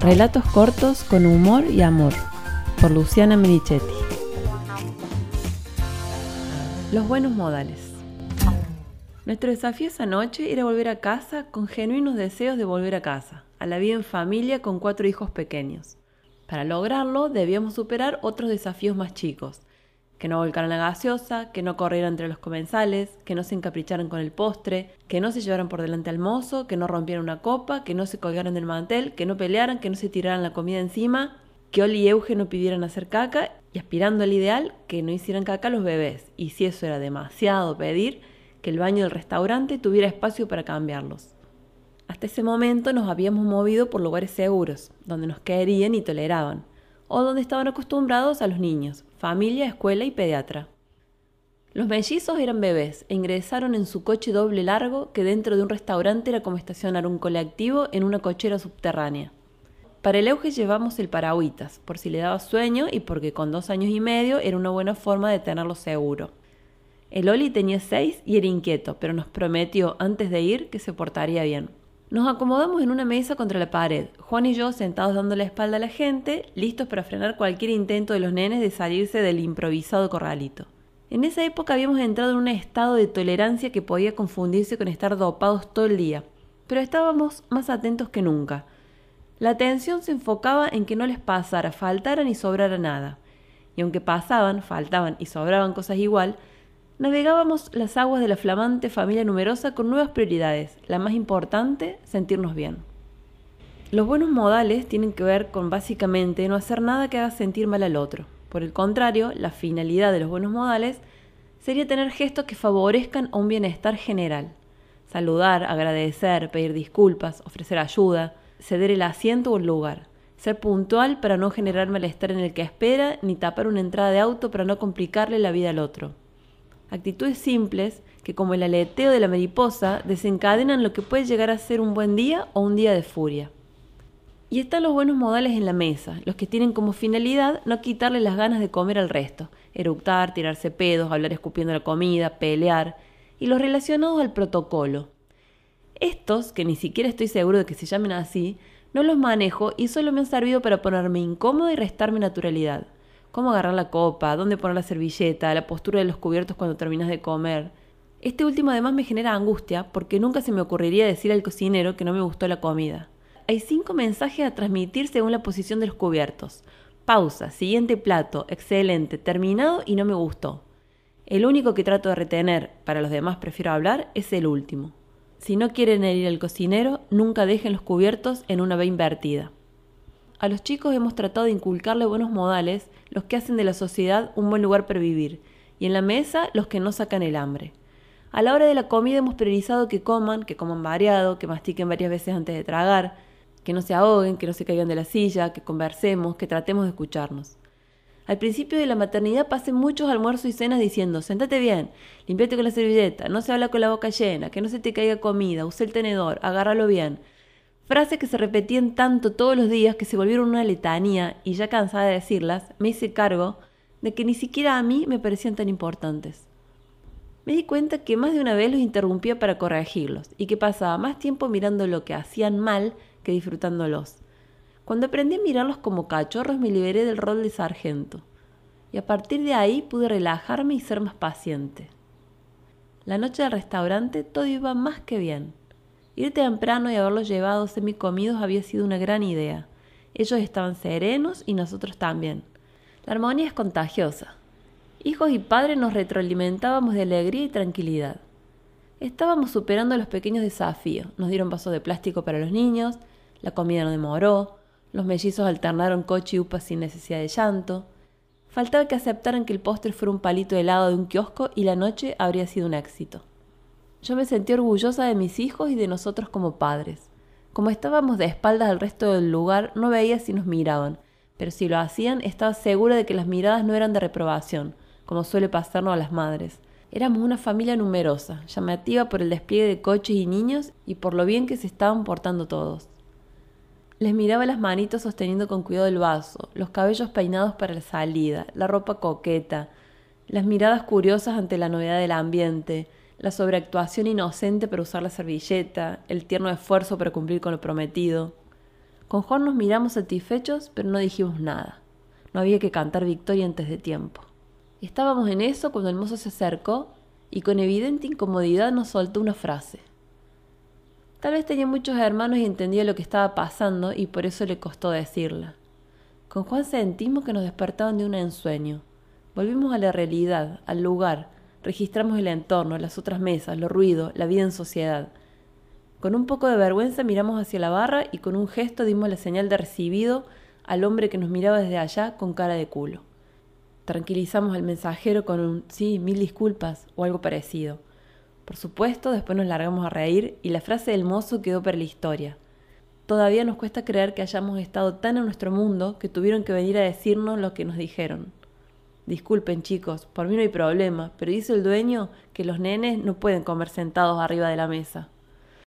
Relatos cortos con humor y amor, por Luciana Merichetti. Los buenos modales. Nuestro desafío esa noche era volver a casa con genuinos deseos de volver a casa, a la vida en familia con cuatro hijos pequeños. Para lograrlo debíamos superar otros desafíos más chicos, que no volcaran la gaseosa, que no corrieran entre los comensales, que no se encapricharan con el postre, que no se llevaran por delante al mozo, que no rompieran una copa, que no se colgaran del mantel, que no pelearan, que no se tiraran la comida encima, que Oli y Euge no pidieran hacer caca y aspirando al ideal, que no hicieran caca los bebés. Y si eso era demasiado pedir, que el baño del restaurante tuviera espacio para cambiarlos. Hasta ese momento nos habíamos movido por lugares seguros, donde nos querían y toleraban o donde estaban acostumbrados a los niños, familia, escuela y pediatra. Los mellizos eran bebés e ingresaron en su coche doble largo que dentro de un restaurante era como estacionar un colectivo en una cochera subterránea. Para el auge llevamos el paragüitas, por si le daba sueño y porque con dos años y medio era una buena forma de tenerlo seguro. El Oli tenía seis y era inquieto, pero nos prometió antes de ir que se portaría bien. Nos acomodamos en una mesa contra la pared, Juan y yo sentados dando la espalda a la gente, listos para frenar cualquier intento de los nenes de salirse del improvisado corralito. En esa época habíamos entrado en un estado de tolerancia que podía confundirse con estar dopados todo el día, pero estábamos más atentos que nunca. La atención se enfocaba en que no les pasara, faltara ni sobrara nada. Y aunque pasaban, faltaban y sobraban cosas igual, navegábamos las aguas de la flamante familia numerosa con nuevas prioridades. La más importante, sentirnos bien. Los buenos modales tienen que ver con básicamente no hacer nada que haga sentir mal al otro. Por el contrario, la finalidad de los buenos modales sería tener gestos que favorezcan a un bienestar general. Saludar, agradecer, pedir disculpas, ofrecer ayuda, ceder el asiento o el lugar. Ser puntual para no generar malestar en el que espera, ni tapar una entrada de auto para no complicarle la vida al otro actitudes simples que como el aleteo de la mariposa desencadenan lo que puede llegar a ser un buen día o un día de furia. Y están los buenos modales en la mesa, los que tienen como finalidad no quitarle las ganas de comer al resto, eructar, tirarse pedos, hablar escupiendo la comida, pelear, y los relacionados al protocolo. Estos, que ni siquiera estoy seguro de que se llamen así, no los manejo y solo me han servido para ponerme incómodo y restarme naturalidad cómo agarrar la copa, dónde poner la servilleta, la postura de los cubiertos cuando terminas de comer. Este último además me genera angustia porque nunca se me ocurriría decir al cocinero que no me gustó la comida. Hay cinco mensajes a transmitir según la posición de los cubiertos. Pausa, siguiente plato, excelente, terminado y no me gustó. El único que trato de retener, para los demás prefiero hablar, es el último. Si no quieren herir al cocinero, nunca dejen los cubiertos en una B invertida. A los chicos hemos tratado de inculcarle buenos modales, los que hacen de la sociedad un buen lugar para vivir, y en la mesa los que no sacan el hambre. A la hora de la comida hemos priorizado que coman, que coman variado, que mastiquen varias veces antes de tragar, que no se ahoguen, que no se caigan de la silla, que conversemos, que tratemos de escucharnos. Al principio de la maternidad pasen muchos almuerzos y cenas diciendo, sentate bien, limpiate con la servilleta, no se habla con la boca llena, que no se te caiga comida, use el tenedor, agárralo bien. Frases que se repetían tanto todos los días que se volvieron una letanía y ya cansada de decirlas, me hice cargo de que ni siquiera a mí me parecían tan importantes. Me di cuenta que más de una vez los interrumpía para corregirlos y que pasaba más tiempo mirando lo que hacían mal que disfrutándolos. Cuando aprendí a mirarlos como cachorros me liberé del rol de sargento y a partir de ahí pude relajarme y ser más paciente. La noche del restaurante todo iba más que bien. Ir temprano y haberlos llevado semicomidos había sido una gran idea. Ellos estaban serenos y nosotros también. La armonía es contagiosa. Hijos y padres nos retroalimentábamos de alegría y tranquilidad. Estábamos superando los pequeños desafíos. Nos dieron vasos de plástico para los niños, la comida no demoró, los mellizos alternaron coche y upa sin necesidad de llanto. Faltaba que aceptaran que el postre fuera un palito helado de un kiosco y la noche habría sido un éxito. Yo me sentí orgullosa de mis hijos y de nosotros como padres. Como estábamos de espaldas al resto del lugar, no veía si nos miraban, pero si lo hacían, estaba segura de que las miradas no eran de reprobación, como suele pasarnos a las madres. Éramos una familia numerosa, llamativa por el despliegue de coches y niños y por lo bien que se estaban portando todos. Les miraba las manitos sosteniendo con cuidado el vaso, los cabellos peinados para la salida, la ropa coqueta, las miradas curiosas ante la novedad del ambiente, la sobreactuación inocente para usar la servilleta, el tierno esfuerzo para cumplir con lo prometido. Con Juan nos miramos satisfechos, pero no dijimos nada. No había que cantar victoria antes de tiempo. Estábamos en eso cuando el mozo se acercó y con evidente incomodidad nos soltó una frase. Tal vez tenía muchos hermanos y entendía lo que estaba pasando y por eso le costó decirla. Con Juan sentimos que nos despertaban de un ensueño. Volvimos a la realidad, al lugar, registramos el entorno, las otras mesas, los ruidos, la vida en sociedad. Con un poco de vergüenza miramos hacia la barra y con un gesto dimos la señal de recibido al hombre que nos miraba desde allá con cara de culo. Tranquilizamos al mensajero con un sí, mil disculpas o algo parecido. Por supuesto, después nos largamos a reír y la frase del mozo quedó para la historia. Todavía nos cuesta creer que hayamos estado tan en nuestro mundo que tuvieron que venir a decirnos lo que nos dijeron. Disculpen chicos, por mí no hay problema, pero dice el dueño que los nenes no pueden comer sentados arriba de la mesa.